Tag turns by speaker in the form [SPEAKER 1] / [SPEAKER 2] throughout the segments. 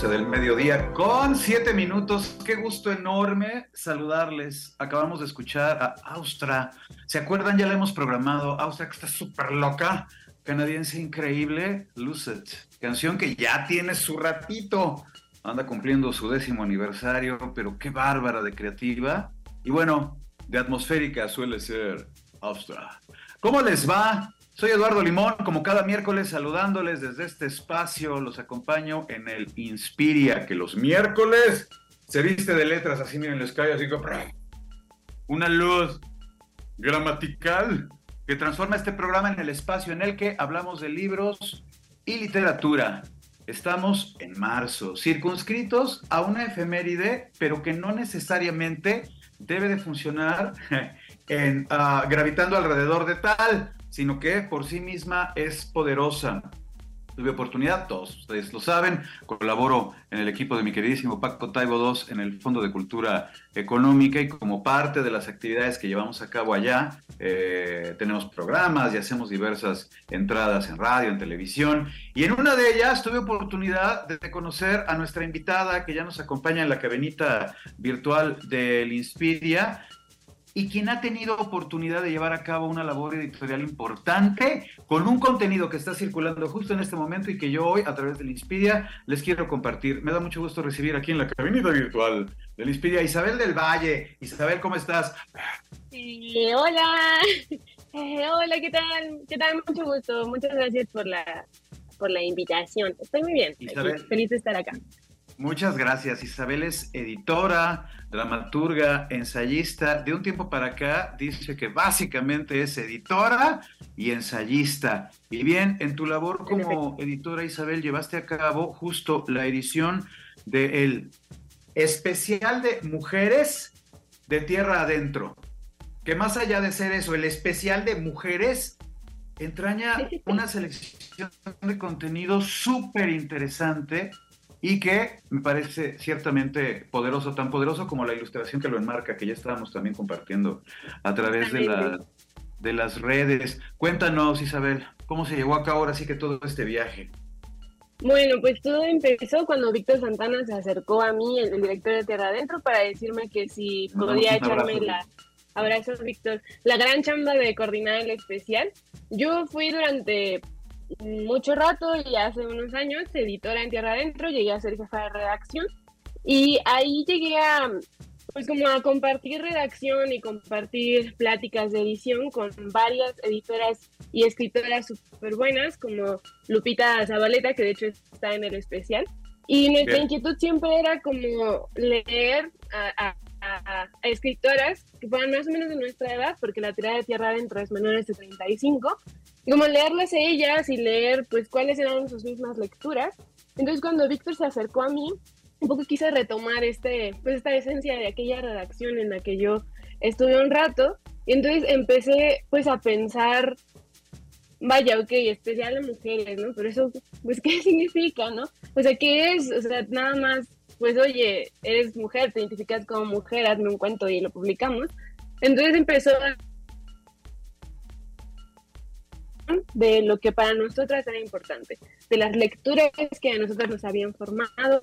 [SPEAKER 1] 12 del mediodía con 7 minutos. Qué gusto enorme saludarles. Acabamos de escuchar a Austra. ¿Se acuerdan? Ya la hemos programado. Austra que está súper loca. Canadiense increíble. Lucid. Canción que ya tiene su ratito. Anda cumpliendo su décimo aniversario, pero qué bárbara de creativa. Y bueno, de atmosférica suele ser Austra. ¿Cómo les va? Soy Eduardo Limón, como cada miércoles saludándoles desde este espacio, los acompaño en el Inspiria, que los miércoles se viste de letras, así miren, les cae así como una luz gramatical que transforma este programa en el espacio en el que hablamos de libros y literatura. Estamos en marzo, circunscritos a una efeméride, pero que no necesariamente debe de funcionar en, uh, gravitando alrededor de tal sino que por sí misma es poderosa. Tuve oportunidad, todos ustedes lo saben, colaboro en el equipo de mi queridísimo Paco Taibo II en el Fondo de Cultura Económica y como parte de las actividades que llevamos a cabo allá, eh, tenemos programas y hacemos diversas entradas en radio, en televisión. Y en una de ellas tuve oportunidad de conocer a nuestra invitada que ya nos acompaña en la cabinita virtual del Inspiria, y quien ha tenido oportunidad de llevar a cabo una labor editorial importante con un contenido que está circulando justo en este momento y que yo hoy a través del Inspiria les quiero compartir. Me da mucho gusto recibir aquí en la cabinita virtual del Inspiria Isabel del Valle. Isabel, ¿cómo estás?
[SPEAKER 2] hola. Eh, hola, ¿qué tal? ¿Qué tal? Mucho gusto. Muchas gracias por la, por la invitación. Estoy muy bien. Isabel, feliz de estar acá.
[SPEAKER 1] Muchas gracias. Isabel es editora, dramaturga, ensayista. De un tiempo para acá dice que básicamente es editora y ensayista. Y bien, en tu labor como editora, Isabel, llevaste a cabo justo la edición del especial de mujeres de tierra adentro. Que más allá de ser eso, el especial de mujeres entraña una selección de contenido súper interesante y que me parece ciertamente poderoso, tan poderoso como la ilustración que lo enmarca, que ya estábamos también compartiendo a través de, la, de las redes. Cuéntanos, Isabel, ¿cómo se llevó a cabo ahora sí que todo este viaje?
[SPEAKER 2] Bueno, pues todo empezó cuando Víctor Santana se acercó a mí, el, director de Tierra Adentro, para decirme que si podía echarme la... Abrazo, Víctor. La gran chamba de coordinar el especial. Yo fui durante mucho rato y hace unos años, editora en Tierra Adentro, llegué a ser jefa de redacción y ahí llegué a, pues como a compartir redacción y compartir pláticas de edición con varias editoras y escritoras súper buenas, como Lupita Zabaleta, que de hecho está en el especial. Y nuestra inquietud siempre era como leer a, a, escritoras que fueran más o menos de nuestra edad, porque la tirada de tierra adentro es menores de 35, como leerlas a ellas y leer pues cuáles eran sus mismas lecturas. Entonces cuando Víctor se acercó a mí, un poco quise retomar este, pues esta esencia de aquella redacción en la que yo estuve un rato, y entonces empecé pues a pensar, vaya, ok, especial a mujeres, ¿no? Pero eso, pues, ¿qué significa, no? O sea, ¿qué es? O sea, nada más pues oye, eres mujer, te identificas como mujer, hazme un cuento y lo publicamos. Entonces empezó de lo que para nosotras era importante, de las lecturas que a nosotras nos habían formado,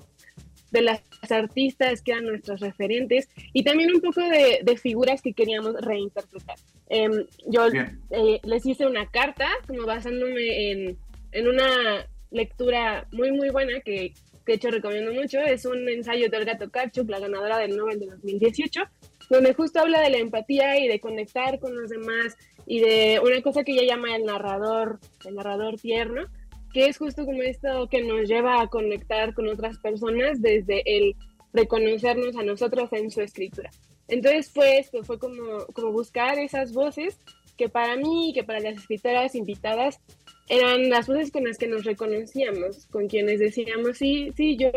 [SPEAKER 2] de las artistas que eran nuestros referentes y también un poco de, figuras que queríamos reinterpretar. Em, yo eh, les hice una carta, como basándome en, en una lectura muy, muy buena que de hecho recomiendo mucho, es un ensayo de Olga Tokarczuk, la ganadora del Nobel de 2018, donde justo habla de la empatía y de conectar con los demás y de una cosa que ella llama el narrador, el narrador tierno, que es justo como esto que nos lleva a conectar con otras personas desde el reconocernos a nosotros en su escritura. Entonces fue esto, fue como, como buscar esas voces que para mí y que para las escritoras invitadas eran las voces con las que nos reconocíamos, con quienes decíamos, sí, sí, yo,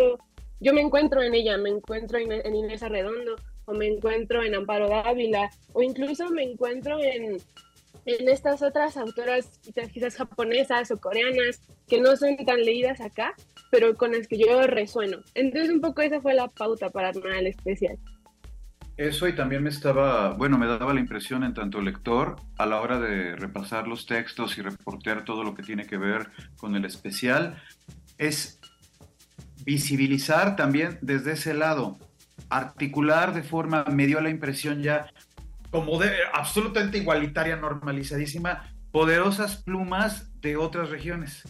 [SPEAKER 2] yo me encuentro en ella, me encuentro en, en Inés Arredondo, o me encuentro en Amparo Dávila, o incluso me encuentro en, en estas otras autoras quizás japonesas o coreanas que no son tan leídas acá, pero con las que yo resueno. Entonces un poco esa fue la pauta para armar el especial.
[SPEAKER 1] Eso y también me estaba, bueno, me daba la impresión en tanto lector a la hora de repasar los textos y reportear todo lo que tiene que ver con el especial, es visibilizar también desde ese lado, articular de forma, me dio la impresión ya como de absolutamente igualitaria, normalizadísima, poderosas plumas de otras regiones.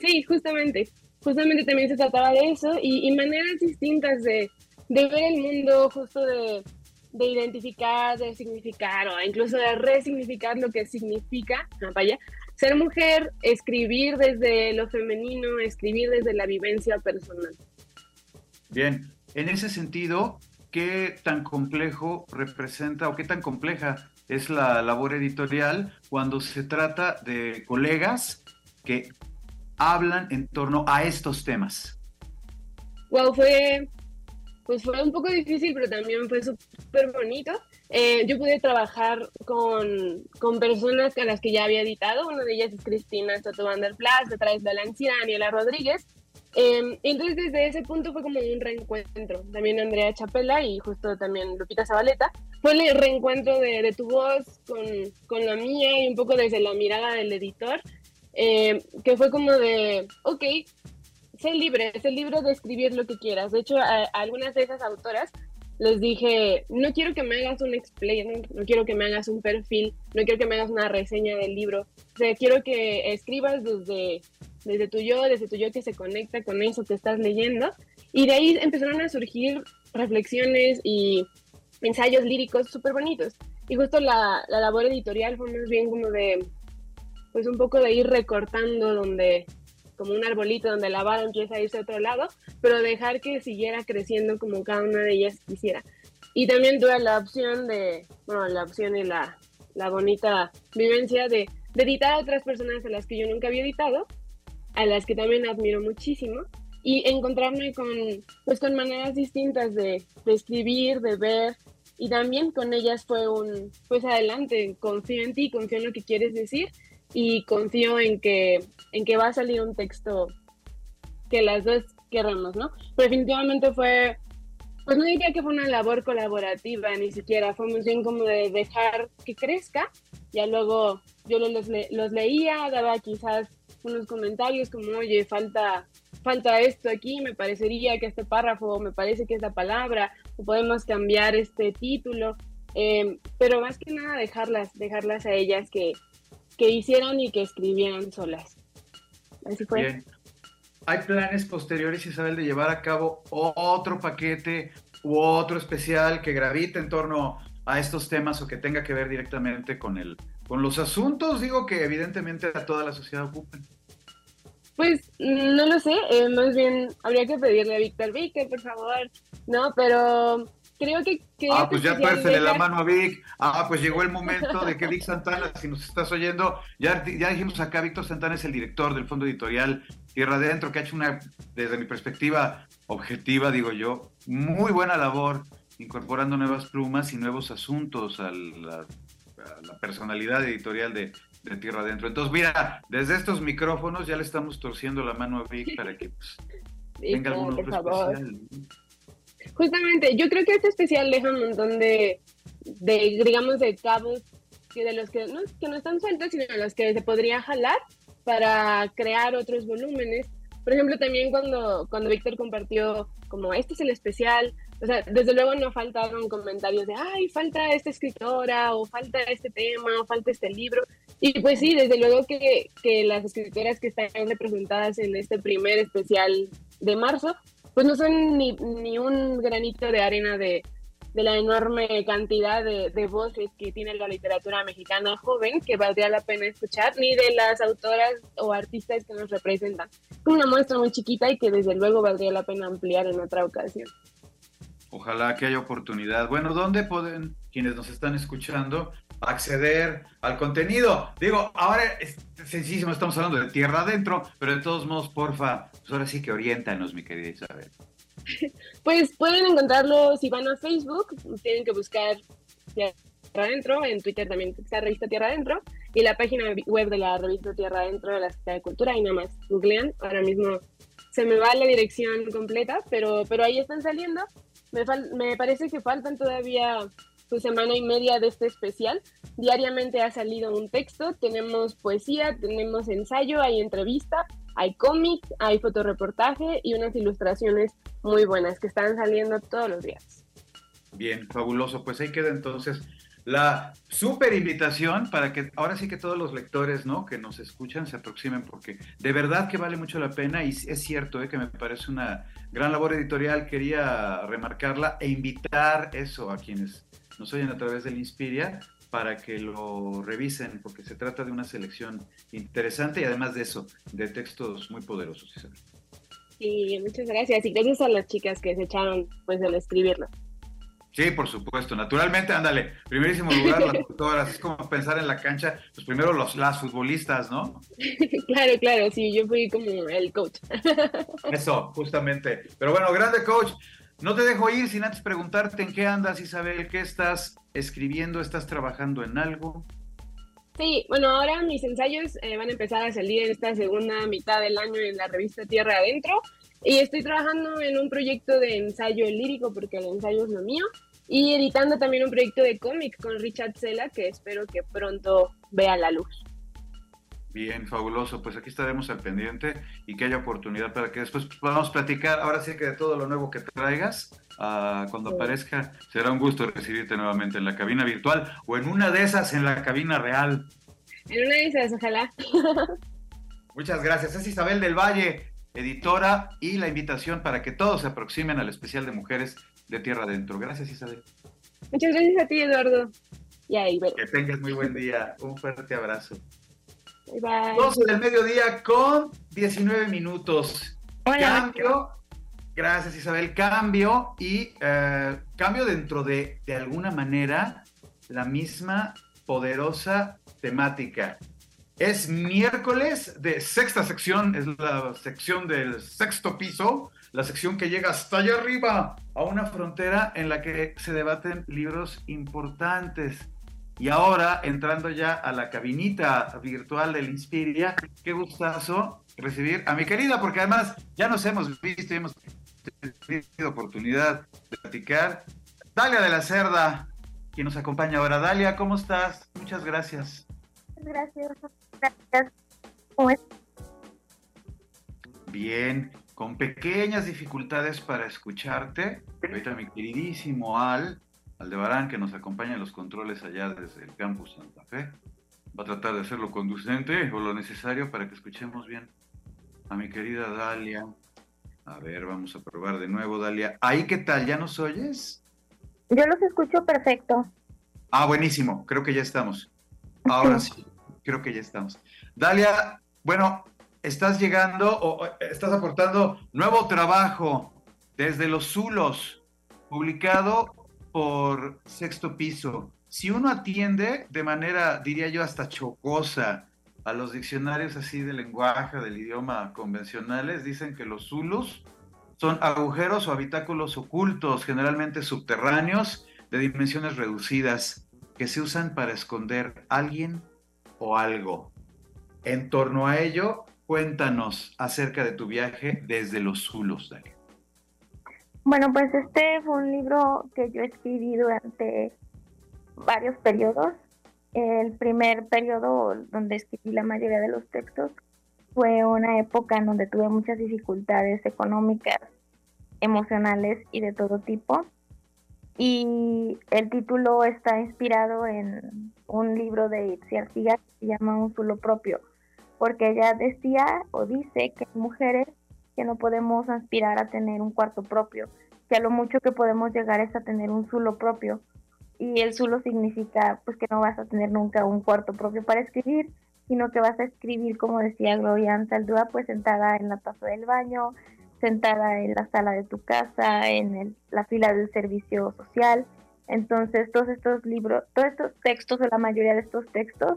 [SPEAKER 2] Sí, justamente, justamente también se trataba de eso y, maneras distintas de, de, ver el mundo, justo de, de, identificar, de significar o incluso de resignificar lo que significa, vaya, ser mujer, escribir desde lo femenino, escribir desde la vivencia personal.
[SPEAKER 1] Bien, en ese sentido, ¿qué tan complejo representa o qué tan compleja es la labor editorial cuando se trata de colegas que hablan en torno a estos temas?
[SPEAKER 2] Wow, fue, pues fue un poco difícil, pero también fue súper bonito. Eh, yo pude trabajar con, con, personas a las que ya había editado. Una de ellas es Cristina Soto Van der Plas, otra es Valencia Daniela Rodríguez. Eh, entonces desde ese punto fue como un reencuentro. También Andrea Chapela y justo también Lupita Zabaleta. Fue el reencuentro de, de tu voz con, con, la mía y un poco desde la mirada del editor, eh, que fue como de, ok, sé libre, sé libre de escribir lo que quieras. De hecho, a, algunas de esas autoras les dije, no quiero que me hagas un explain, no quiero que me hagas un perfil, no quiero que me hagas una reseña del libro. O sea, quiero que escribas desde desde tu yo, desde tu yo que se conecta con eso que estás leyendo. Y de ahí empezaron a surgir reflexiones y ensayos líricos súper bonitos. Y justo la, la, labor editorial fue más bien como de, pues un poco de ir recortando donde, como un arbolito donde la vara empieza a irse a otro lado, pero dejar que siguiera creciendo como cada una de ellas quisiera. Y también tuve la opción de, bueno, la opción y la, la bonita vivencia de, de editar a otras personas a las que yo nunca había editado a las que también admiro muchísimo, y encontrarme con, pues, con maneras distintas de, de escribir, de ver, y también con ellas fue un, pues adelante, confío en ti, confío en lo que quieres decir, y confío en que, en que va a salir un texto que las dos queremos, ¿no? Pero definitivamente fue, pues no diría que fue una labor colaborativa, ni siquiera, fue muy bien como de dejar que crezca, ya luego yo los, los leía, daba quizás unos comentarios como, oye, falta, falta esto aquí, me parecería que este párrafo, me parece que esta palabra, o podemos cambiar este título, em, pero más que nada dejarlas, dejarlas a ellas que, que hicieran y que escribieran solas. Así fue. Bien.
[SPEAKER 1] ¿Hay planes posteriores, Isabel, de llevar a cabo otro paquete u otro especial que gravite en torno a estos temas o que tenga que ver directamente con el, con los asuntos, digo que evidentemente a toda la sociedad ocupan.
[SPEAKER 2] Pues no lo sé, eh, más bien habría que pedirle a Víctor, Víctor, por favor, ¿no? Pero creo que...
[SPEAKER 1] ah, pues ya tuércele la mano a Vic. Ah, pues llegó el momento de que Vic Santana, si nos estás oyendo, ya, ya dijimos acá, Víctor Santana es el director del Fondo Editorial Tierra Adentro, que ha hecho una, desde mi perspectiva objetiva, digo yo, muy buena labor incorporando nuevas plumas y nuevos asuntos a la la personalidad editorial de, Tierra Adentro. Entonces, mira, desde estos micrófonos ya le estamos torciendo la mano a Vic para que pues, tenga algún otro especial.
[SPEAKER 2] Justamente, yo creo que este especial deja un montón de, digamos, de cabos que de los que no, que no están sueltos, sino de los que se podría jalar para crear otros volúmenes. Por ejemplo, también cuando, cuando Víctor compartió como este es el especial, o sea, desde luego no faltaron comentarios de, ay, falta esta escritora, o falta este tema, o falta este libro. Y pues sí, desde luego que, que las escritoras que están representadas en este primer especial de marzo, pues no son ni, ni un granito de arena de, de la enorme cantidad de, de, voces que tiene la literatura mexicana joven que valdría la pena escuchar, ni de las autoras o artistas que nos representan. Es una muestra muy chiquita y que desde luego valdría la pena ampliar en otra ocasión.
[SPEAKER 1] Ojalá que haya oportunidad. Bueno, ¿dónde pueden, quienes nos están escuchando acceder al contenido. Digo, ahora es sencillísimo, estamos hablando de tierra adentro, pero de todos modos, porfa, pues ahora sí que oriéntanos, mi querida Isabel.
[SPEAKER 2] Pues pueden encontrarlo si van a Facebook, tienen que buscar Tierra Adentro, en Twitter también está Revista Tierra Adentro, y la página web de la revista Tierra Adentro de la Secretaría de Cultura, y nada más googlean, ahora mismo se me va la dirección completa, pero, pero ahí están saliendo. Me, me parece que faltan todavía pues, semana y media de este especial. Diariamente ha salido un texto, tenemos poesía, tenemos ensayo, hay entrevista, hay cómic, hay fotoreportaje y unas ilustraciones muy buenas que están saliendo todos los días.
[SPEAKER 1] Bien, fabuloso. Pues ahí queda entonces la super invitación para que ahora sí que todos los lectores ¿no? que nos escuchan se aproximen porque de verdad que vale mucho la pena y es cierto ¿eh? que me parece una gran labor editorial, quería remarcarla e invitar eso a quienes nos oyen a través del Inspiria para que lo revisen porque se trata de una selección interesante y además de eso, de textos muy poderosos.
[SPEAKER 2] Sí, muchas gracias y gracias a las chicas que se echaron pues el escribirlo.
[SPEAKER 1] Sí, por supuesto, naturalmente, ándale, primerísimo lugar las tutoras, es como pensar en la cancha, pues primero los, las futbolistas, ¿no?
[SPEAKER 2] claro, claro, sí, yo fui como el coach.
[SPEAKER 1] Eso, justamente. Pero bueno, grande coach, no te dejo ir sin antes preguntarte en qué andas, Isabel, qué estás escribiendo, estás trabajando en algo.
[SPEAKER 2] Sí, bueno, ahora mis ensayos eh, van a empezar a salir en esta segunda mitad del año en la revista Tierra Adentro. Y estoy trabajando en un proyecto de ensayo lírico, porque el ensayo es lo mío, y editando también un proyecto de cómic con Richard Sela, que espero que pronto vea la luz.
[SPEAKER 1] Bien, fabuloso. Pues aquí estaremos al pendiente y que haya oportunidad para que después podamos platicar. Ahora sí que de todo lo nuevo que traigas, uh, cuando aparezca, será un gusto recibirte nuevamente en la cabina virtual o en una de esas en la cabina real.
[SPEAKER 2] En una de esas, ojalá.
[SPEAKER 1] Muchas gracias. Es Isabel del Valle, editora, y la invitación para que todos se aproximen al especial de mujeres de Tierra Adentro. Gracias, Isabel.
[SPEAKER 2] Muchas gracias a ti, Eduardo. Y ahí,
[SPEAKER 1] Que tengas muy buen día. Un fuerte abrazo.
[SPEAKER 2] Bye, bye.
[SPEAKER 1] 12 del mediodía con 19 minutos. Cambio. Gracias, Isabel. Cambio y eh, cambio dentro de, de alguna manera, la misma poderosa temática. Es miércoles de sexta sección, es la sección del sexto piso, la sección que llega hasta allá arriba, a una frontera en la que se debaten libros importantes. Y ahora, entrando ya a la cabinita virtual del Inspiria, qué gustazo recibir a mi querida, porque además ya nos hemos visto y hemos tenido oportunidad de platicar. Dalia de la Cerda, quien nos acompaña ahora. Dalia, ¿cómo estás? Muchas gracias.
[SPEAKER 3] Gracias. Gracias.
[SPEAKER 1] Bien, con pequeñas dificultades para escucharte. Ahorita mi queridísimo Al, Aldebarán, que nos acompaña en los controles allá desde el campus Santa Fe, va a tratar de hacerlo conducente o lo necesario para que escuchemos bien a mi querida Dalia. A ver, vamos a probar de nuevo, Dalia. ¿Ahí qué tal? ¿Ya nos oyes?
[SPEAKER 3] Yo los escucho perfecto.
[SPEAKER 1] Ah, buenísimo. Creo que ya estamos. Ahora sí, creo que ya estamos. Dalia, bueno, estás llegando o estás aportando nuevo trabajo desde los Zulos, publicado por Sexto Piso. Si uno atiende de manera, diría yo, hasta chocosa a los diccionarios así de lenguaje, del idioma convencionales, dicen que los Zulus son agujeros o habitáculos ocultos, generalmente subterráneos, de dimensiones reducidas, que se usan para esconder a alguien o algo. En torno a ello, cuéntanos acerca de tu viaje desde los Zulos, Dalia.
[SPEAKER 3] Bueno, pues este fue un libro que yo escribí durante varios periodos. El primer periodo donde escribí la mayoría de los textos fue una época en donde tuve muchas dificultades económicas, emocionales y de todo tipo. Y el título está inspirado en un libro de Itziar que se llama Un Zulo Propio, porque ella decía o dice que mujeres que no podemos aspirar a tener un cuarto propio, que a lo mucho que podemos llegar es a tener un zulo propio. Y el zulo significa pues que no vas a tener nunca un cuarto propio para escribir, sino que vas a escribir, como decía Gloria Ansaldúa, pues sentada en la taza del baño, sentada en la sala de tu casa, en la fila del servicio social, Entonces, todos estos libros, todos estos textos, o la mayoría de estos textos,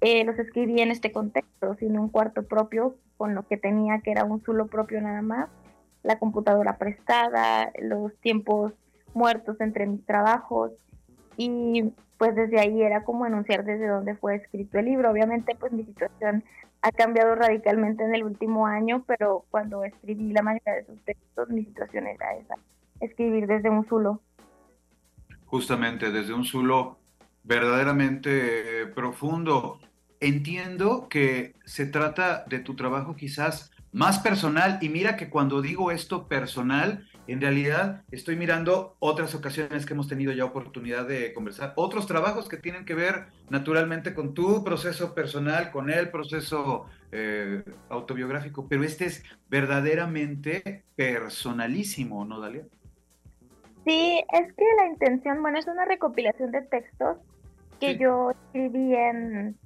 [SPEAKER 3] eh, los escribí en este contexto, sin un cuarto propio, con lo que tenía, que era un solo propio nada más, la computadora prestada, los tiempos muertos entre mis trabajos, y pues desde ahí era como enunciar desde dónde fue escrito el libro. Obviamente, pues mi situación ha cambiado radicalmente en el último año, pero cuando escribí la mayoría de esos textos, mi situación era esa, escribir desde un zulo.
[SPEAKER 1] Justamente, desde un zulo verdaderamente profundo. Entiendo que se trata de tu trabajo quizás más personal y mira que cuando digo esto personal, en realidad estoy mirando otras ocasiones que hemos tenido ya oportunidad de conversar, otros trabajos que tienen que ver naturalmente con tu proceso personal, con el proceso eh, autobiográfico, pero este es verdaderamente personalísimo, ¿no, Dalia?
[SPEAKER 3] Sí, es que la intención, bueno, es una recopilación de textos que yo escribí en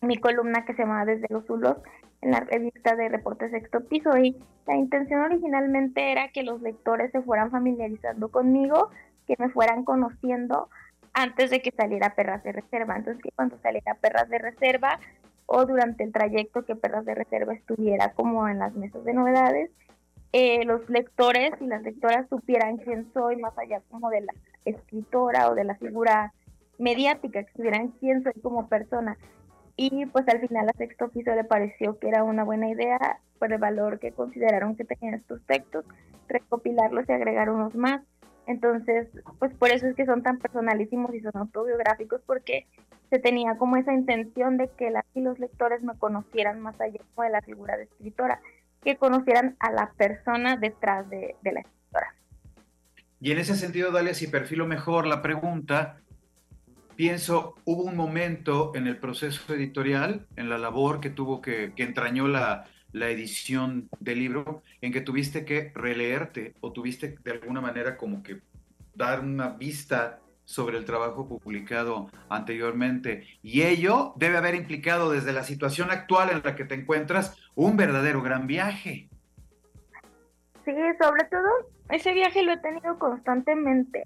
[SPEAKER 3] mi columna que se llama Desde los Zulos en la revista de Reportes Sexto Piso y la intención originalmente era que los lectores se fueran familiarizando conmigo, que me fueran conociendo antes de que saliera Perras de Reserva. Entonces que cuando saliera Perras de Reserva o durante el trayecto que Perras de Reserva estuviera como en las mesas de novedades, eh, los lectores y las lectoras supieran quién soy más allá como de la escritora o de la figura mediática, que supieran quién soy como persona. Y pues al final a sexto piso le pareció que era una buena idea, por el valor que consideraron que tenían estos textos, recopilarlos y agregar unos más. Entonces, pues por eso es que son tan personalísimos y son autobiográficos, porque se tenía como esa intención de que las y los lectores me conocieran más allá de la figura de escritora, que conocieran a la persona detrás de, de la escritora.
[SPEAKER 1] Y en ese sentido, Dalia, si perfilo mejor la pregunta, pienso, hubo un momento en el proceso editorial, en la labor que tuvo que, que entrañó la, la edición del libro, en que tuviste que releerte o tuviste de alguna manera como que dar una vista sobre el trabajo publicado anteriormente. Y ello debe haber implicado desde la situación actual en la que te encuentras un verdadero gran viaje.
[SPEAKER 3] Sí, sobre todo ese viaje lo he tenido constantemente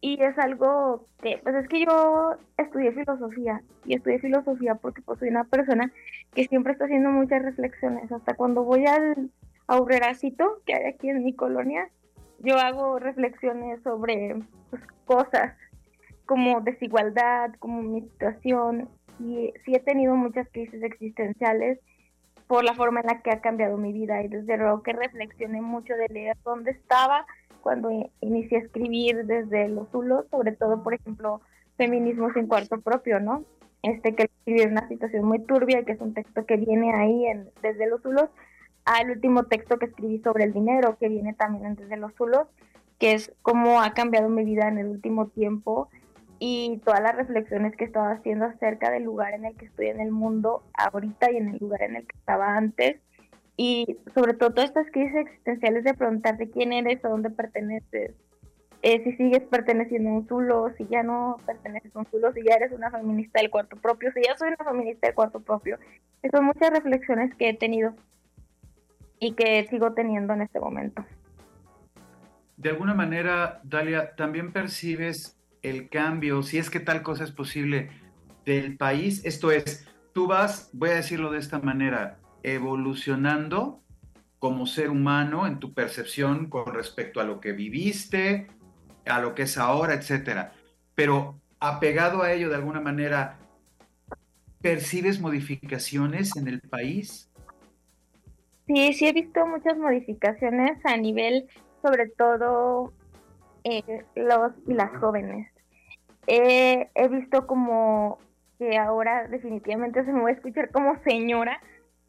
[SPEAKER 3] y es algo que, pues es que yo estudié filosofía y estudié filosofía porque pues soy una persona que siempre está haciendo muchas reflexiones. Hasta cuando voy al aurreracito que hay aquí en mi colonia, yo hago reflexiones sobre pues, cosas como desigualdad, como mi situación y sí he tenido muchas crisis existenciales por la forma en la que ha cambiado mi vida y desde luego que reflexioné mucho de leer dónde estaba cuando inicié a escribir desde los zulos, sobre todo, por ejemplo, Feminismo sin cuarto propio, ¿no? Este que escribí una situación muy turbia, que es un texto que viene ahí en, desde los zulos, al último texto que escribí sobre el dinero, que viene también desde los zulos, que es cómo ha cambiado mi vida en el último tiempo y todas las reflexiones que estaba haciendo acerca del lugar en el que estoy en el mundo ahorita y en el lugar en el que estaba antes y sobre todo todas estas crisis existenciales de preguntarte quién eres, a dónde perteneces, eh, si sigues perteneciendo a un zulo, si ya no perteneces a un zulo, si ya eres una feminista del cuarto propio, si ya soy una feminista del cuarto propio. Esas son muchas reflexiones que he tenido y que sigo teniendo en este momento.
[SPEAKER 1] De alguna manera, Dalia, también percibes el cambio, si es que tal cosa es posible, del país. Esto es, tú vas, voy a decirlo de esta manera, evolucionando como ser humano en tu percepción con respecto a lo que viviste, a lo que es ahora, etcétera. Pero apegado a ello de alguna manera, ¿percibes modificaciones en el país?
[SPEAKER 3] Sí, sí he visto muchas modificaciones a nivel, sobre todo, eh, los y las jóvenes. he visto como que ahora definitivamente se me va a escuchar como señora,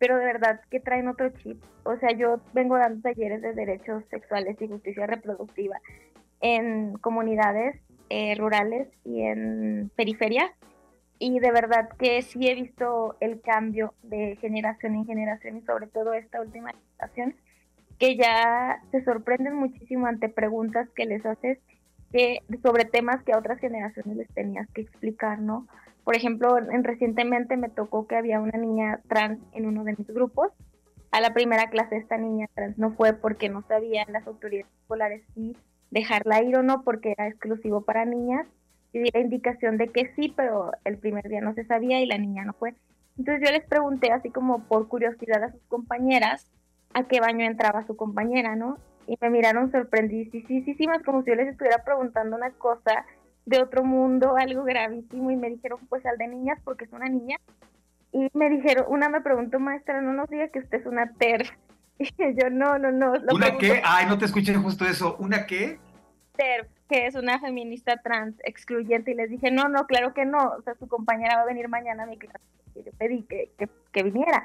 [SPEAKER 3] pero de verdad que traen otro chip. O sea, yo vengo dando talleres de derechos sexuales y justicia reproductiva en comunidades eh, rurales y en periferia. Y de verdad que sí he visto el cambio de generación en generación y sobre todo esta última generación, que ya se sorprenden muchísimo ante preguntas que les haces que, sobre temas que a otras generaciones les tenías que explicar, ¿no? Por ejemplo, en, recientemente me tocó que había una niña trans en uno de mis grupos. A la primera clase esta niña trans no fue porque no sabían las autoridades escolares si dejarla ir o no porque era exclusivo para niñas. Y di la indicación de que sí, pero el primer día no se sabía y la niña no fue. Entonces yo les pregunté así como por curiosidad a sus compañeras a qué baño entraba su compañera, ¿no? Y me miraron sorprendidísimas como si yo les estuviera preguntando una cosa de otro mundo, algo gravísimo, y me dijeron, pues al de niñas porque es una niña. Y me dijeron, una me preguntó, maestra, no nos diga que usted es una TERF. Y yo, no, no, no.
[SPEAKER 1] ¿Una qué? Ay, no te escuché justo eso. ¿Una qué?
[SPEAKER 3] TERF, que es una feminista trans excluyente. Y les dije, no, no, claro que no. O sea, su compañera va a venir mañana a mi clase. Y yo pedí que, que, que viniera.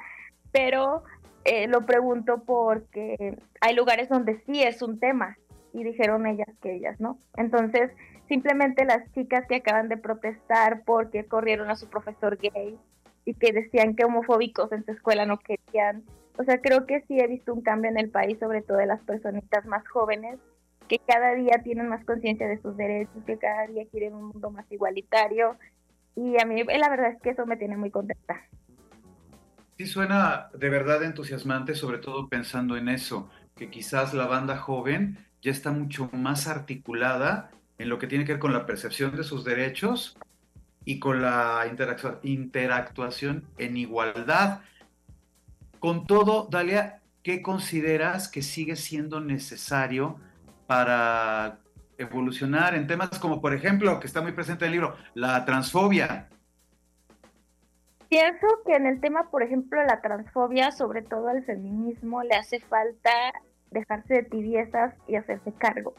[SPEAKER 3] Pero eh, lo pregunto porque hay lugares donde sí es un tema. Y dijeron ellas que ellas no. Entonces, simplemente las chicas que acaban de protestar porque corrieron a su profesor gay y que decían que homofóbicos en su escuela no querían. O sea, creo que sí he visto un cambio en el país, sobre todo de las personitas más jóvenes, que cada día tienen más conciencia de sus derechos, que cada día quieren un mundo más igualitario. Y a mí la verdad es que eso me tiene muy contenta.
[SPEAKER 1] Sí suena de verdad entusiasmante, sobre todo pensando en eso, que quizás la banda joven ya está mucho más articulada en lo que tiene que ver con la percepción de sus derechos y con la interactuación en igualdad. Con todo, Dalia, ¿qué consideras que sigue siendo necesario para evolucionar en temas como, por ejemplo, que está muy presente en el libro, la transfobia?
[SPEAKER 3] Pienso que en el tema, por ejemplo, la transfobia, sobre todo al feminismo, le hace falta dejarse de tibiezas y hacerse cargo.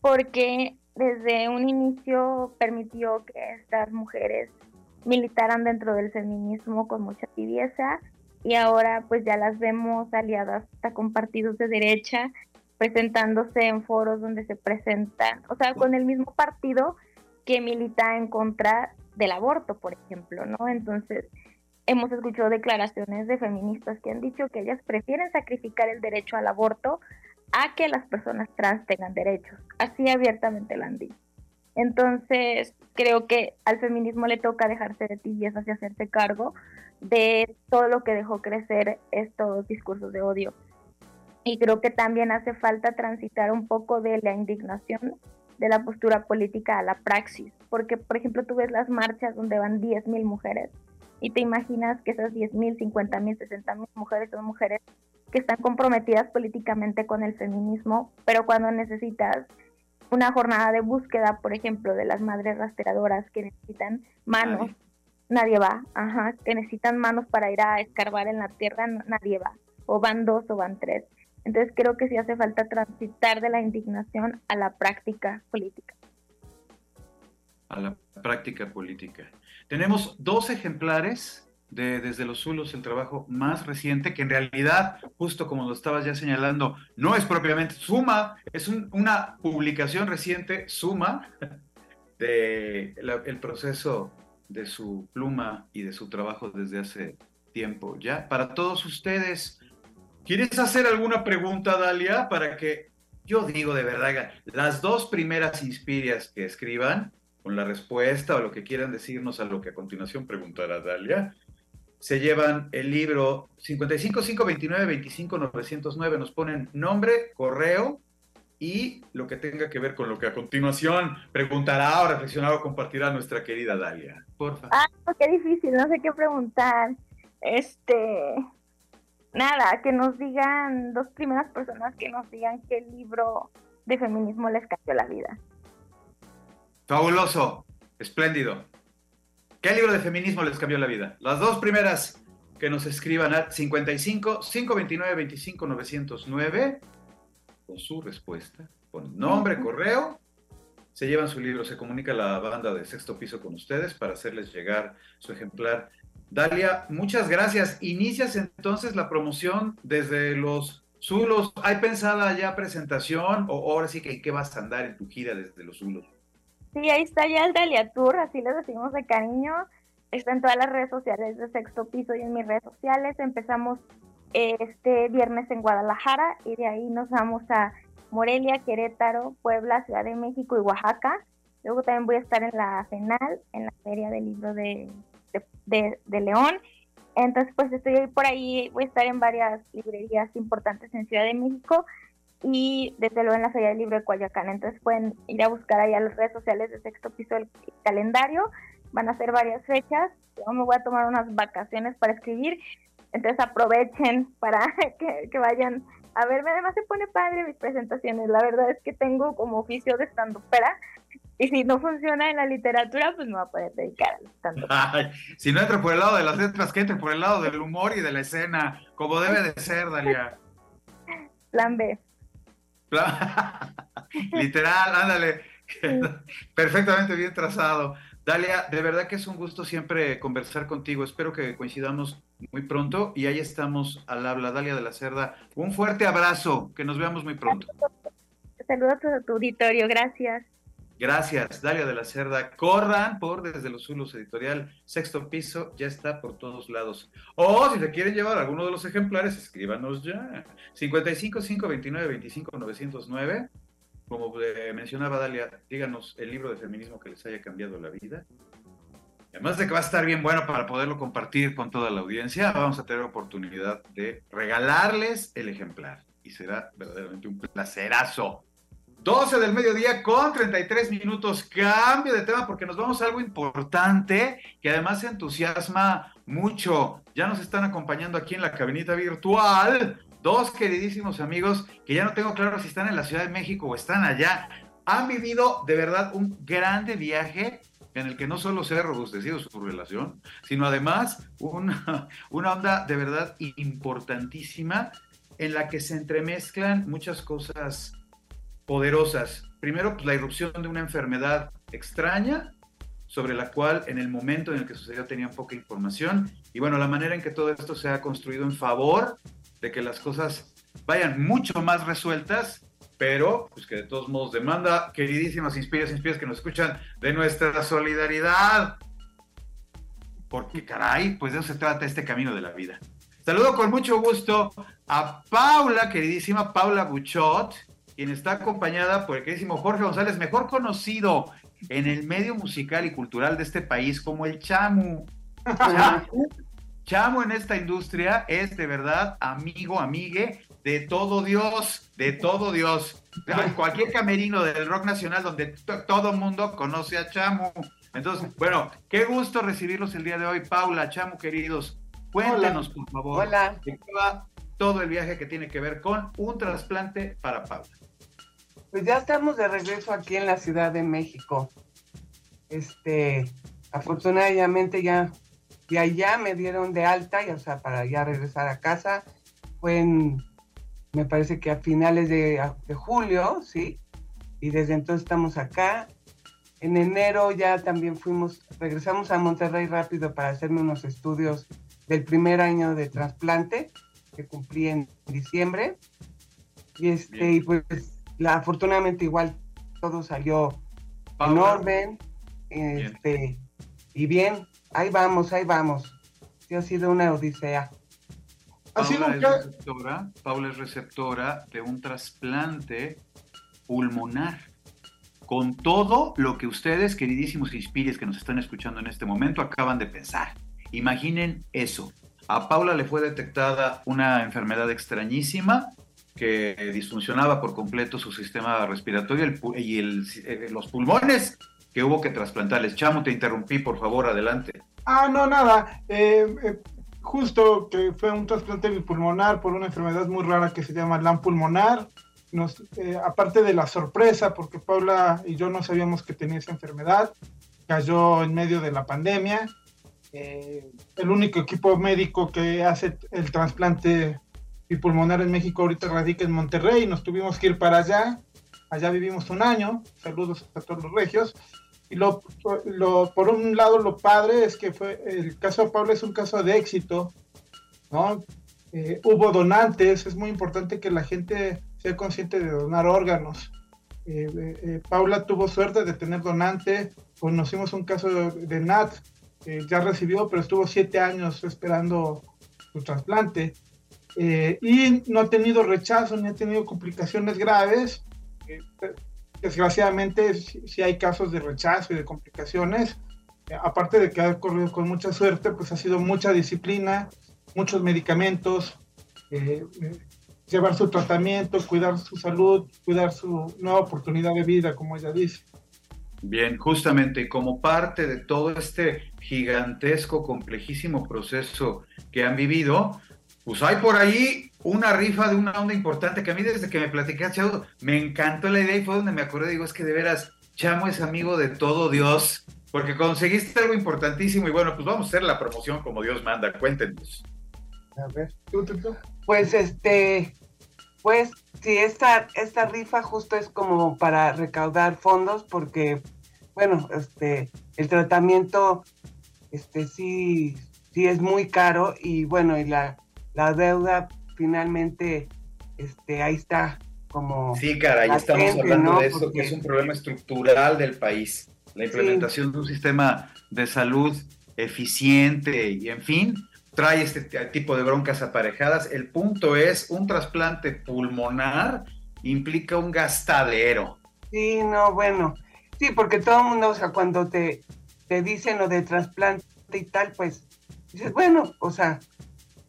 [SPEAKER 3] Porque desde un inicio permitió que estas mujeres militaran dentro del feminismo con mucha tibieza y ahora pues ya las vemos aliadas hasta con partidos de derecha presentándose en foros donde se presentan, o sea, con el mismo partido que milita en contra del aborto, por ejemplo, ¿no? Entonces, hemos escuchado declaraciones de feministas que han dicho que ellas prefieren sacrificar el derecho al aborto a que las personas trans tengan derechos. Así abiertamente lo han dicho. Entonces, creo que al feminismo le toca dejarse de tibiezas y hacerse cargo de todo lo que dejó crecer estos discursos de odio. Y creo que también hace falta transitar un poco de la indignación de la postura política a la praxis, porque por ejemplo tú ves las marchas donde van 10.000 mujeres y te imaginas que esas 10.000, 50.000, 60.000 mujeres son mujeres que están comprometidas políticamente con el feminismo, pero cuando necesitas una jornada de búsqueda, por ejemplo, de las madres rastreadoras que necesitan manos, nadie, va, ajá, que necesitan manos para ir a escarbar en la tierra, nadie va, o van dos o van tres. Entonces creo que sí hace falta transitar de la indignación a la práctica política.
[SPEAKER 1] A la práctica política. Tenemos dos ejemplares de Desde los Zulos, el trabajo más reciente, que en realidad, justo como lo estabas ya señalando, no es propiamente suma, es una publicación reciente, suma, de el proceso de su pluma y de su trabajo desde hace tiempo. Ya, para todos ustedes, ¿quieres hacer alguna pregunta, Dalia? Para que yo digo de verdad, las dos primeras inspirias que escriban, con la respuesta o lo que quieran decirnos a lo que a continuación preguntará Dalia, se llevan el libro 55 529 25 909, nos ponen nombre, correo y lo que tenga que ver con lo que a continuación preguntará o reflexionará o compartirá nuestra querida Dalia. Por favor.
[SPEAKER 3] Ah, qué difícil, no sé qué preguntar. Este, nada, que nos digan, dos primeras personas que nos digan qué libro de feminismo les cambió la vida.
[SPEAKER 1] Fabuloso, espléndido. ¿Qué libro de feminismo les cambió la vida? Las dos primeras que nos escriban a 55 529 25 909 con su respuesta, con nombre, correo, se llevan su libro, se comunica la banda de sexto piso con ustedes para hacerles llegar su ejemplar. Dalia, muchas gracias. Inicias entonces la promoción desde los Zulos. ¿Hay pensada ya presentación o ahora sí que qué vas a andar en tu gira desde los Zulos?
[SPEAKER 3] Sí, ahí está ya el Dalia Tour, así les decimos de cariño. Está en todas las redes sociales de Sexto Piso y en mis redes sociales. Empezamos este viernes en Guadalajara y de ahí nos vamos a Morelia, Querétaro, Puebla, Ciudad de México y Oaxaca. Luego también voy a estar en la FENAL, en la Feria del Libro de, de, de, León. Entonces, pues estoy por ahí, voy a estar en varias librerías importantes en Ciudad de México y desde luego en la Feria del Libro de Coyoacán. Entonces pueden ir a buscar ahí a las redes sociales de Sexto Piso el calendario. Van a ser varias fechas. Yo me voy a tomar unas vacaciones para escribir. Entonces aprovechen para que, que vayan a verme. Además se pone padre mis presentaciones. La verdad es que tengo como oficio de estando pera y si no funciona en la literatura, pues me voy a poder dedicar al stand
[SPEAKER 1] Si no entra por el lado de las letras, que entre por el lado del humor y de la escena, como debe de ser, Dalia.
[SPEAKER 3] Plan B.
[SPEAKER 1] Literal, ándale. Perfectamente bien trazado. Dalia, de verdad que es un gusto siempre conversar contigo. Espero que coincidamos muy pronto y ahí estamos al habla. Dalia de la Cerda, un fuerte abrazo. Que nos veamos muy pronto.
[SPEAKER 3] Saludos a tu auditorio. Gracias.
[SPEAKER 1] Gracias, Dalia de la Cerda. Corran por desde los Zulos Editorial, sexto piso, ya está por todos lados. O si te quieren llevar alguno de los ejemplares, escríbanos ya. 55 529 25 909. Como mencionaba Dalia, díganos el libro de feminismo que les haya cambiado la vida. Además de que va a estar bien bueno para poderlo compartir con toda la audiencia, vamos a tener oportunidad de regalarles el ejemplar. Y será verdaderamente un placerazo. 12 del mediodía con 33 minutos. Cambio de tema porque nos vamos a algo importante que además entusiasma mucho. Ya nos están acompañando aquí en la cabinita virtual dos queridísimos amigos que ya no tengo claro si están en la Ciudad de México o están allá. Han vivido de verdad un grande viaje en el que no solo se ha robustecido su relación, sino además una, una onda de verdad importantísima en la que se entremezclan muchas cosas poderosas. Primero, pues, la irrupción de una enfermedad extraña sobre la cual en el momento en el que sucedió tenían poca información. Y bueno, la manera en que todo esto se ha construido en favor de que las cosas vayan mucho más resueltas, pero pues que de todos modos demanda, queridísimas inspiras, inspiras que nos escuchan, de nuestra solidaridad. Porque caray, pues de eso se trata este camino de la vida. Saludo con mucho gusto a Paula, queridísima Paula Buchot, quien está acompañada por el queridísimo Jorge González, mejor conocido en el medio musical y cultural de este país como el Chamu. Chamu, en esta industria es de verdad amigo, amigue de todo Dios, de todo Dios. cualquier camerino del rock nacional donde todo mundo conoce a Chamu. Entonces, bueno, qué gusto recibirlos el día de hoy, Paula, Chamu, queridos. Cuéntenos, por favor,
[SPEAKER 4] Hola.
[SPEAKER 1] de qué va todo el viaje que tiene que ver con un trasplante para Paula.
[SPEAKER 4] Pues ya estamos de regreso aquí en la Ciudad de México. Este, afortunadamente ya, ya, ya me dieron de alta, ya, o sea, para ya regresar a casa. Fue en, me parece que a finales de, de julio, ¿sí? Y desde entonces estamos acá. En enero ya también fuimos, regresamos a Monterrey rápido para hacerme unos estudios del primer año de trasplante que cumplí en diciembre. Y este, y pues la, afortunadamente igual todo salió en orden. Este, y bien, ahí vamos, ahí vamos. Sí, ha sido una odisea.
[SPEAKER 1] Paula, es receptora, Paula es receptora de un trasplante pulmonar. Con todo lo que ustedes, queridísimos inspires que nos están escuchando en este momento, acaban de pensar. Imaginen eso. A Paula le fue detectada una enfermedad extrañísima que disfuncionaba por completo su sistema respiratorio y eh, los pulmones que hubo que trasplantarles. Chamo, te interrumpí, por favor, adelante.
[SPEAKER 5] Ah, no, nada. Eh, eh, justo que fue un trasplante pulmonar por una enfermedad muy rara que se llama LAM pulmonar. Nos, aparte de la sorpresa, porque Paula y yo no sabíamos que tenía esa enfermedad, cayó en medio de la pandemia. el único equipo médico que hace el trasplante y pulmonar en México ahorita radica en Monterrey, nos tuvimos que ir para allá, allá vivimos un año, saludos a todos los regios, y lo, lo, por un lado lo padre es que fue, el caso de Pablo es un caso de éxito, ¿no? Eh, hubo donantes, es muy importante que la gente sea consciente de donar órganos. Eh, eh, Paula tuvo suerte de tener donante, conocimos un caso de, de Nat, ya recibió, pero estuvo siete años esperando su trasplante. Eh, y no ha tenido rechazo ni ha tenido complicaciones graves. Eh, desgraciadamente, si, hay casos de rechazo y de complicaciones. Eh, aparte de que ha corrido con mucha suerte, pues ha sido mucha disciplina, muchos medicamentos. llevar su tratamiento, cuidar su salud, cuidar su nueva oportunidad de vida, como ella dice.
[SPEAKER 1] Bien, justamente como parte de todo este gigantesco, complejísimo proceso que han vivido, pues hay por ahí una rifa de una onda importante que a mí desde que me platicaste, me encantó la idea y fue donde me acordé, digo, es que de veras, Chamo es amigo de todo Dios, porque conseguiste algo importantísimo y bueno, pues vamos a hacer la promoción como Dios manda, cuéntenos.
[SPEAKER 4] A ver, Pues este, pues sí, esta, esta rifa justo es como para recaudar fondos porque, bueno, este, el tratamiento, este, sí, sí es muy caro y bueno, y la, la deuda finalmente, este, ahí está como...
[SPEAKER 1] Sí, caray, estamos hablando de eso, que es un problema estructural del país, la implementación de un sistema de salud eficiente y en fin, trae este tipo de broncas aparejadas. El punto es, un trasplante pulmonar implica un gastadero.
[SPEAKER 4] Sí, no, bueno, sí, porque todo el mundo, o sea, cuando te, te dicen lo de trasplante y tal, pues dices, bueno, o sea,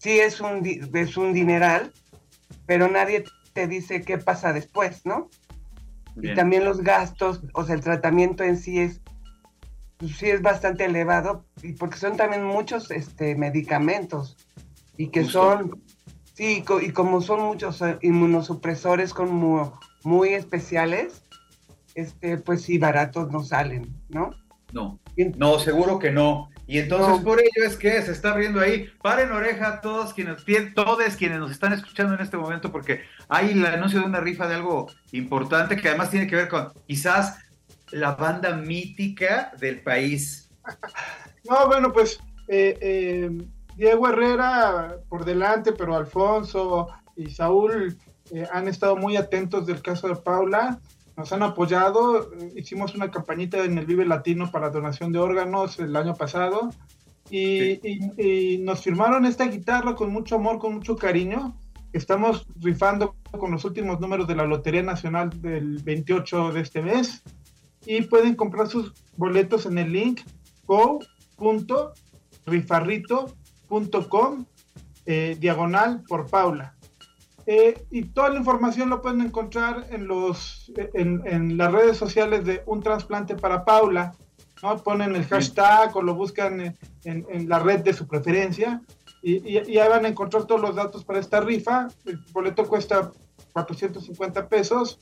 [SPEAKER 4] sí es un, es un dineral, pero nadie te dice qué pasa después, ¿no? Y también los gastos, o sea, el tratamiento en sí es pues sí es bastante elevado y porque son también muchos este, medicamentos y que son, sí, y como son muchos eh, inmunosupresores como muy especiales, este, pues sí, baratos no salen, ¿no?
[SPEAKER 1] No, no, seguro que no. Y entonces por ello es que se está abriendo ahí. Paren oreja todos quienes, todos quienes nos están escuchando en este momento, porque hay el anuncio de una rifa de algo importante que además tiene que ver con quizás la banda mítica del país.
[SPEAKER 5] No, bueno, pues eh, eh, Diego Herrera por delante, pero Alfonso y Saúl eh, han estado muy atentos del caso de Paula, nos han apoyado, hicimos una campañita en el Vive Latino para donación de órganos el año pasado y, y nos firmaron esta guitarra con mucho amor, con mucho cariño. Estamos rifando con los últimos números de la Lotería Nacional del 28 de este mes y pueden comprar sus boletos en el link go.rifarrito.com eh, diagonal por Paula. Eh, y toda la información lo pueden encontrar en, los, en, las redes sociales de Un Transplante para Paula. ¿no? Ponen el hashtag o lo buscan en, la red de su preferencia y, y, y, ahí van a encontrar todos los datos para esta rifa. El boleto cuesta 450 pesos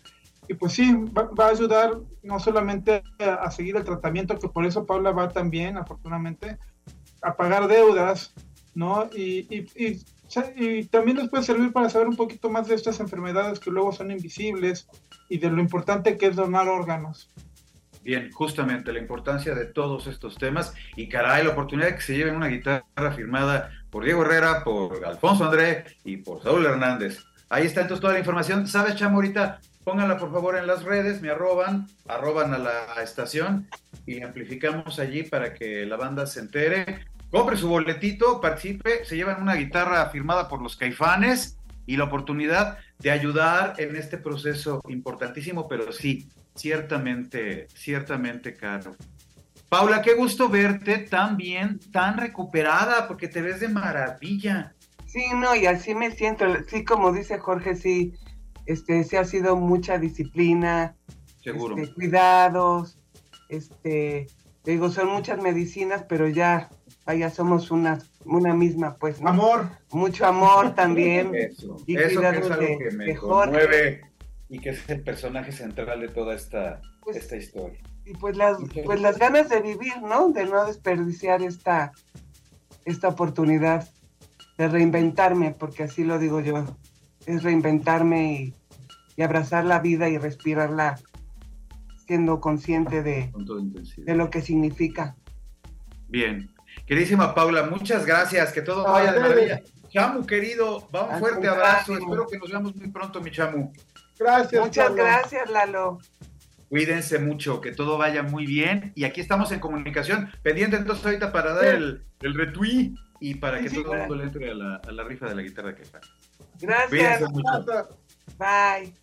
[SPEAKER 5] y pues sí, va, a ayudar no solamente a, seguir el tratamiento, que por eso Paula va también, afortunadamente, a pagar deudas, ¿no? Y, y, y, también les puede servir para saber un poquito más de estas enfermedades que luego son invisibles y de lo importante que es donar órganos.
[SPEAKER 1] Bien, justamente la importancia de todos estos temas y caray, la oportunidad de que se lleven una guitarra firmada por Diego Herrera, por Alfonso André y por Saúl Hernández. Ahí está entonces toda la información. ¿Sabes, Chamo, ahorita pónganla por favor en las redes, me arroban, arroban a la estación y amplificamos allí para que la banda se entere. Compre su boletito, participe, se llevan una guitarra firmada por los caifanes y la oportunidad de ayudar en este proceso importantísimo, pero sí, ciertamente, ciertamente caro. Paula, qué gusto verte tan bien, tan recuperada, porque te ves de maravilla.
[SPEAKER 4] Sí, no, y así me siento, sí, como dice Jorge, sí, este, sí ha sido mucha disciplina,
[SPEAKER 1] Seguro.
[SPEAKER 4] Este, cuidados, este, digo, son muchas medicinas, pero ya, vaya, somos una, una misma, pues.
[SPEAKER 5] Amor.
[SPEAKER 4] Mucho amor también.
[SPEAKER 1] Eso, y eso que es algo que me conmueve y que es el personaje central de toda esta, pues, esta historia.
[SPEAKER 4] Y pues las, pues las ganas de vivir, ¿no? De no desperdiciar esta, esta oportunidad de reinventarme, porque así lo digo yo es reinventarme y, abrazar la vida y respirarla siendo consciente de, de lo que significa.
[SPEAKER 1] Bien. Queridísima Paula, muchas gracias, que todo vaya de maravilla. Chamu, querido, va un fuerte abrazo, espero que nos veamos muy pronto, mi Chamu.
[SPEAKER 5] Gracias.
[SPEAKER 4] Muchas gracias, Lalo.
[SPEAKER 1] Cuídense mucho, que todo vaya muy bien. Y aquí estamos en comunicación, pendiente entonces ahorita para dar el, el retweet y para que todo el mundo le entre a la, a la rifa de la guitarra que está.
[SPEAKER 4] Gracias. Bye.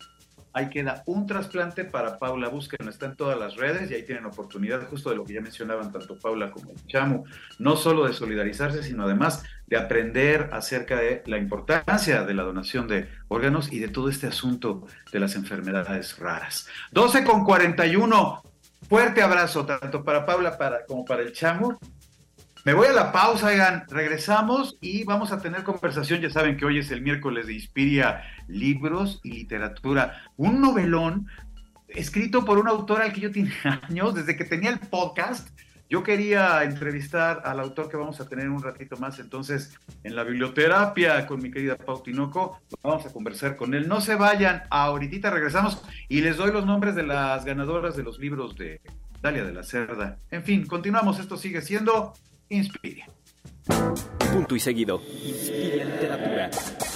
[SPEAKER 1] Ahí queda un trasplante para Paula Busquen, está en todas las redes y ahí tienen oportunidad justo de lo que ya mencionaban tanto Paula como el Chamu, no solo de solidarizarse, sino además de aprender acerca de la importancia de la donación de órganos y de todo este asunto de las enfermedades raras. 12 con 41. Fuerte abrazo tanto para Paula como para el Chamu. Me voy a la pausa, regresamos y vamos a tener conversación. Ya saben que hoy es el miércoles de Inspiria Libros y Literatura. Un novelón escrito por un autor al que yo tenía años, desde que tenía el podcast. Yo quería entrevistar al autor que vamos a tener un ratito más, entonces en la biblioterapia con mi querida Pau Tinoco, vamos a conversar con él. No se vayan, ahorita regresamos y les doy los nombres de las ganadoras de los libros de Dalia de la Cerda. En fin, continuamos, esto sigue siendo Inspiria.
[SPEAKER 6] Punto y seguido. Inspiria Literatura.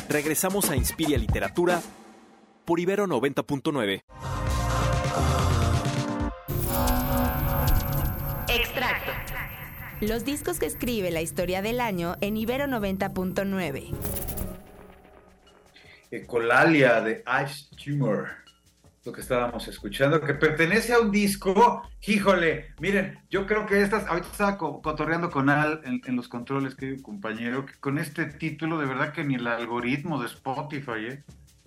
[SPEAKER 6] Regresamos a Inspiria Literatura por Ibero 90.9.
[SPEAKER 7] Extracto. Los discos que escribe la historia del año en Ibero 90.9.
[SPEAKER 1] Ecolalia de Ice Tumor lo que estábamos escuchando, que pertenece a un disco, híjole, miren, yo creo que estas, ahorita estaba cotorreando con Al en, los controles, que compañero, que con este título de verdad que ni el algoritmo de Spotify, ¿eh?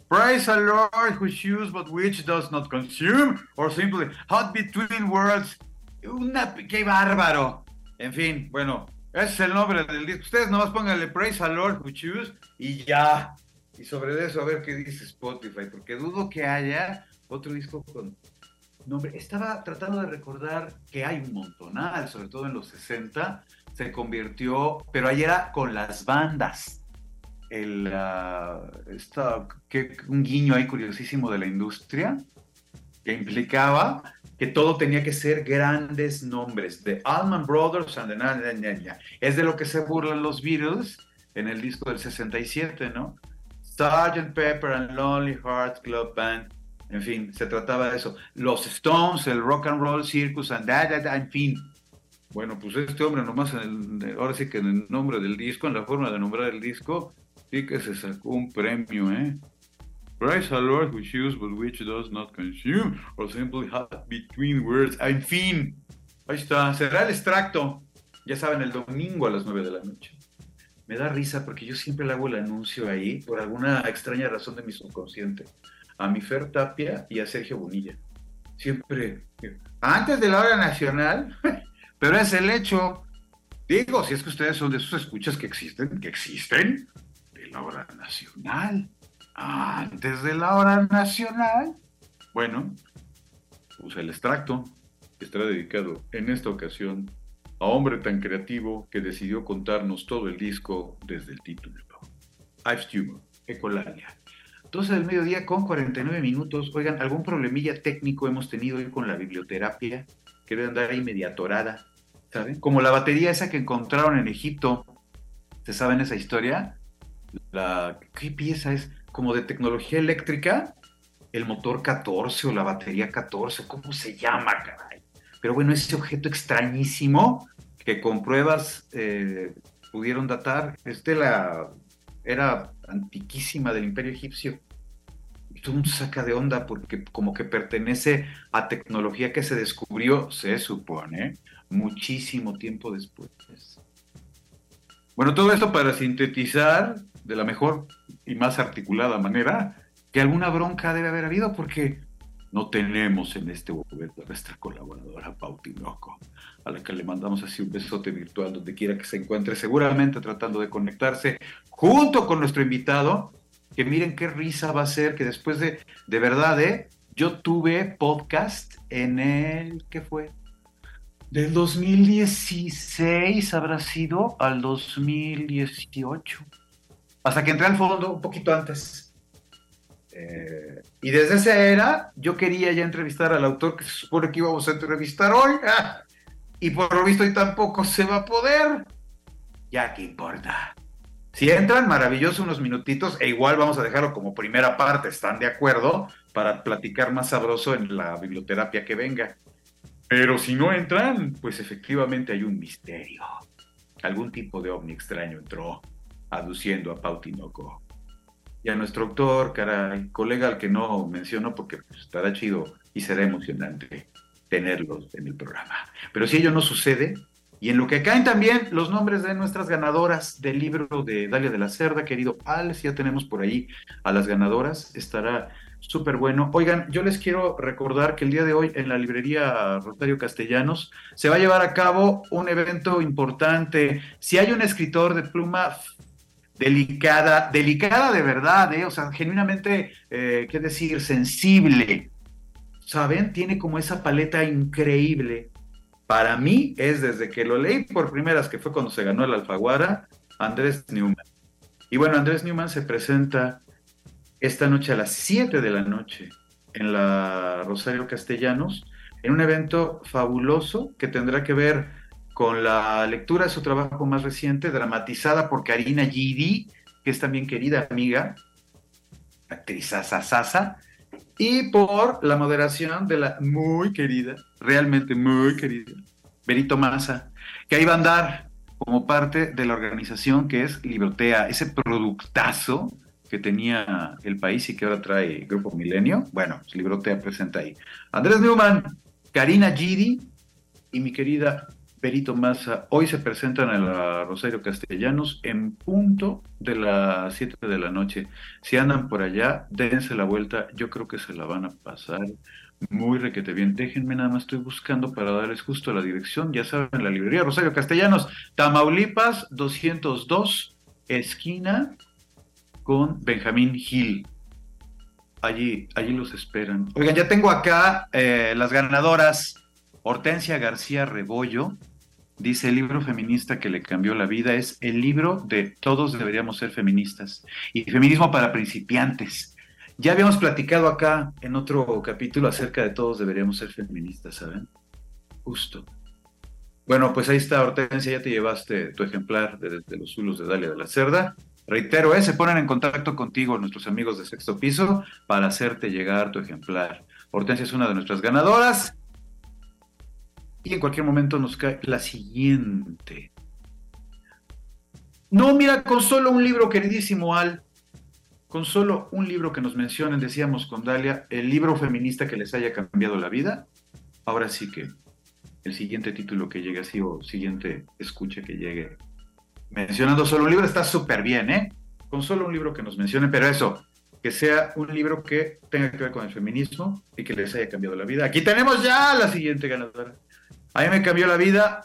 [SPEAKER 1] Praise a Lord who chooses but which does not consume, or simply Hot Between Worlds, una, qué bárbaro. En fin, bueno, ese es el nombre del disco. Ustedes nomás pónganle Praise a Lord who chooses y ya. Y sobre eso a ver qué dice Spotify, porque dudo que haya otro disco con nombre. Estaba tratando de recordar que hay un montonal, sobre todo en los 60, se convirtió, pero ahí era con las bandas. El, uh, que, un guiño ahí curiosísimo de la industria que implicaba que todo tenía que ser grandes nombres, de Allman Brothers and the Es de lo que se burlan los Beatles en el disco del 67, ¿no? Sgt. Pepper and Lonely Hearts Club Band en fin, se trataba de eso. Los Stones, el Rock and Roll Circus, and en fin. Bueno, pues este hombre nomás, en el, ahora sí que en el nombre del disco, en la forma de nombrar el disco, sí que se sacó un premio, ¿eh? Praise the Lord who chooses but which does not consume, or simply have between words. En fin, ahí está, será el extracto. Ya saben, el domingo a las 9 de la noche. Me da risa porque yo siempre le hago el anuncio ahí por alguna extraña razón de mi subconsciente a mi Fer Tapia y a Sergio Bonilla. Siempre, antes de la hora nacional, pero es el hecho. Digo, si es que ustedes son de esos escuchas que existen, que existen, de la hora nacional. Antes de la hora nacional. Bueno, pues el extracto estará dedicado en esta ocasión a hombre tan creativo que decidió contarnos todo el disco desde el título. I've Tumor, Ecolalia. 12 del mediodía con 49 minutos. Oigan, algún problemilla técnico hemos tenido hoy con la biblioterapia, que debe andar ahí ¿saben? Como la batería esa que encontraron en Egipto. ¿Se saben esa historia? La, ¿Qué pieza es? Como de tecnología eléctrica, el motor 14 o la batería 14, ¿cómo se llama, caray? Pero bueno, ese objeto extrañísimo que con pruebas eh, pudieron datar, este la era antiquísima del imperio egipcio. Y todo un saca de onda porque como que pertenece a tecnología que se descubrió, se supone, muchísimo tiempo después. Bueno, todo esto para sintetizar de la mejor y más articulada manera que alguna bronca debe haber habido porque no tenemos en este momento a nuestra colaboradora Pauti Loco, a la que le mandamos así un besote virtual donde quiera que se encuentre, seguramente tratando de conectarse junto con nuestro invitado, que miren qué risa va a ser, que después de, de verdad, ¿eh? yo tuve podcast en el, ¿qué fue? Del 2016 habrá sido al 2018, hasta que entré al fondo un poquito antes eh, y desde esa era yo quería ya entrevistar al autor que se supone que íbamos a entrevistar hoy. y por lo visto hoy tampoco se va a poder. Ya que importa. Si entran, maravilloso unos minutitos e igual vamos a dejarlo como primera parte, ¿están de acuerdo? Para platicar más sabroso en la biblioterapia que venga. Pero si no entran, pues efectivamente hay un misterio. Algún tipo de ovni extraño entró, aduciendo a Pautinoco. Y a nuestro autor, caray, colega al que no menciono porque pues, estará chido y será emocionante tenerlos en el programa. Pero si ello no sucede, y en lo que caen también los nombres de nuestras ganadoras del libro de Dalia de la Cerda, querido Alex, ya tenemos por ahí a las ganadoras, estará súper bueno. Oigan, yo les quiero recordar que el día de hoy en la librería Rotario Castellanos se va a llevar a cabo un evento importante. Si hay un escritor de pluma delicada, delicada de verdad, ¿eh? o sea, genuinamente, eh, ¿qué decir? Sensible, ¿saben? Tiene como esa paleta increíble. Para mí es desde que lo leí por primeras, que fue cuando se ganó el Alfaguara, Andrés Newman. Y bueno, Andrés Newman se presenta esta noche a las 7 de la noche en la Rosario Castellanos, en un evento fabuloso que tendrá que ver con la lectura de su trabajo más reciente, dramatizada por Karina Gidi, que es también querida amiga, actriz Sasa y por la moderación de la muy querida, realmente muy querida, Berito Massa, que ahí va a andar como parte de la organización que es Librotea, ese productazo que tenía el país y que ahora trae Grupo Milenio. Bueno, Librotea presenta ahí. Andrés Newman, Karina Gidi y mi querida Perito Massa hoy se presentan en la Rosario Castellanos en punto de las 7 de la noche. Si andan por allá, dense la vuelta. Yo creo que se la van a pasar muy requete bien. Déjenme nada más, estoy buscando para darles justo la dirección. Ya saben, la librería Rosario Castellanos, Tamaulipas 202, esquina con Benjamín Gil. Allí, allí los esperan. Oigan, ya tengo acá eh, las ganadoras. Hortensia García Rebollo dice el libro feminista que le cambió la vida es el libro de todos deberíamos ser feministas y feminismo para principiantes. Ya habíamos platicado acá en otro capítulo acerca de todos deberíamos ser feministas, ¿saben? Justo. Bueno, pues ahí está Hortensia, ya te llevaste tu ejemplar de, los zulos de Dalia de la Cerda. Reitero, ¿eh? se ponen en contacto contigo nuestros amigos de sexto piso para hacerte llegar tu ejemplar. Hortensia es una de nuestras ganadoras. Y en cualquier momento nos cae la siguiente. No, mira, con solo un libro, queridísimo Al, con solo un libro que nos mencionen, decíamos con Dalia, el libro feminista que les haya cambiado la vida, ahora sí que el siguiente título que llegue así o siguiente escucha que llegue mencionando solo un libro está súper bien, ¿eh? Con solo un libro que nos mencione, pero eso, que sea un libro que tenga que ver con el feminismo y que les haya cambiado la vida. Aquí tenemos ya la siguiente ganadora. A mí me cambió la vida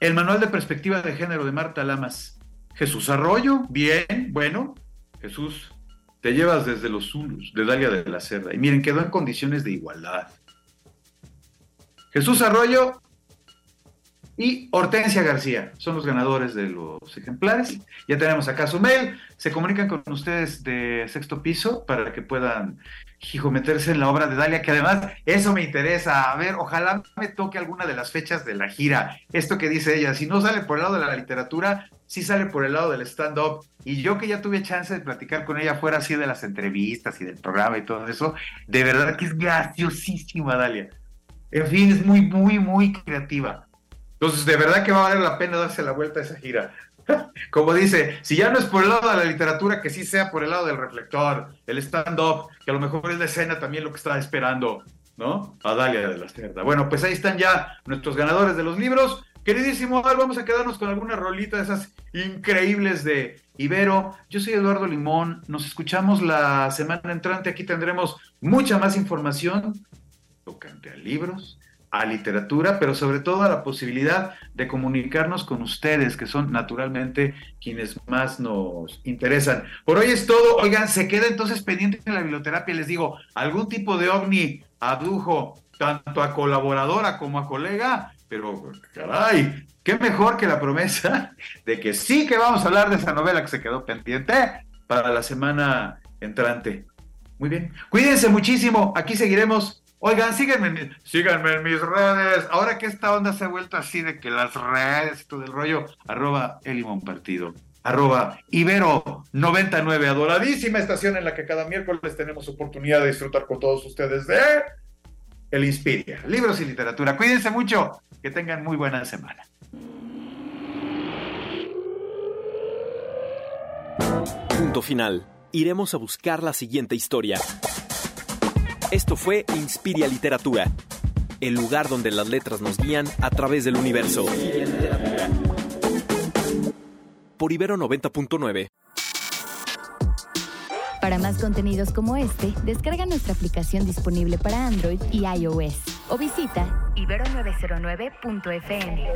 [SPEAKER 1] el manual de perspectiva de género de Marta Lamas. Jesús Arroyo, bien, bueno, Jesús, te llevas desde los Zulus, de Dalia de la Cerda. Y miren, quedó en condiciones de igualdad. Jesús Arroyo y Hortensia García. Son los ganadores de los ejemplares. Ya tenemos acá su mail. Se comunican con ustedes de sexto piso para que puedan, hijo, meterse en la obra de Dalia, que además eso me interesa. A ver, ojalá me toque alguna de las fechas de la gira. Esto que dice ella, si no sale por el lado de la literatura, sí sale por el lado del stand-up. Y yo que ya tuve chance de platicar con ella fuera así de las entrevistas y del programa y todo eso, de verdad que es graciosísima Dalia. En fin, es muy, muy, muy creativa entonces, de verdad que va a valer la pena darse la vuelta a esa gira. Como dice, si ya no es por el lado de la literatura, que sí sea por el lado del reflector, el stand-up, que a lo mejor es la escena también lo que está esperando, ¿no? A Dalia de la Cerda. Bueno, pues ahí están ya nuestros ganadores de los libros. Queridísimo vamos a quedarnos con alguna rolita de esas increíbles de Ibero. Yo soy Eduardo Limón. Nos escuchamos la semana entrante. Aquí tendremos mucha más información tocante a libros, a literatura, pero sobre todo a la posibilidad de comunicarnos con ustedes, que son naturalmente quienes más nos interesan. Por hoy es todo. Oigan, se queda entonces pendiente en la biblioterapia. Les digo, algún tipo de ovni adujo tanto a colaboradora como a colega, pero caray, qué mejor que la promesa de que sí que vamos a hablar de esa novela que se quedó pendiente para la semana entrante. Muy bien, cuídense muchísimo, aquí seguiremos Oigan, síganme, síganme en mis redes. Ahora que esta onda se ha vuelto así de que las redes, todo el rollo, arroba Elimón Partido, arroba Ibero99, adoradísima estación en la que cada miércoles tenemos oportunidad de disfrutar con todos ustedes de El Inspiria, libros y literatura. Cuídense mucho, que tengan muy buena semana.
[SPEAKER 6] Punto final. iremos a buscar la siguiente historia. Esto fue Inspiria Literatura, el lugar donde las letras nos guían a través del universo. Por Ibero 90.9.
[SPEAKER 8] Para más contenidos como este, descarga nuestra aplicación disponible para Android y iOS o visita ibero909.fm.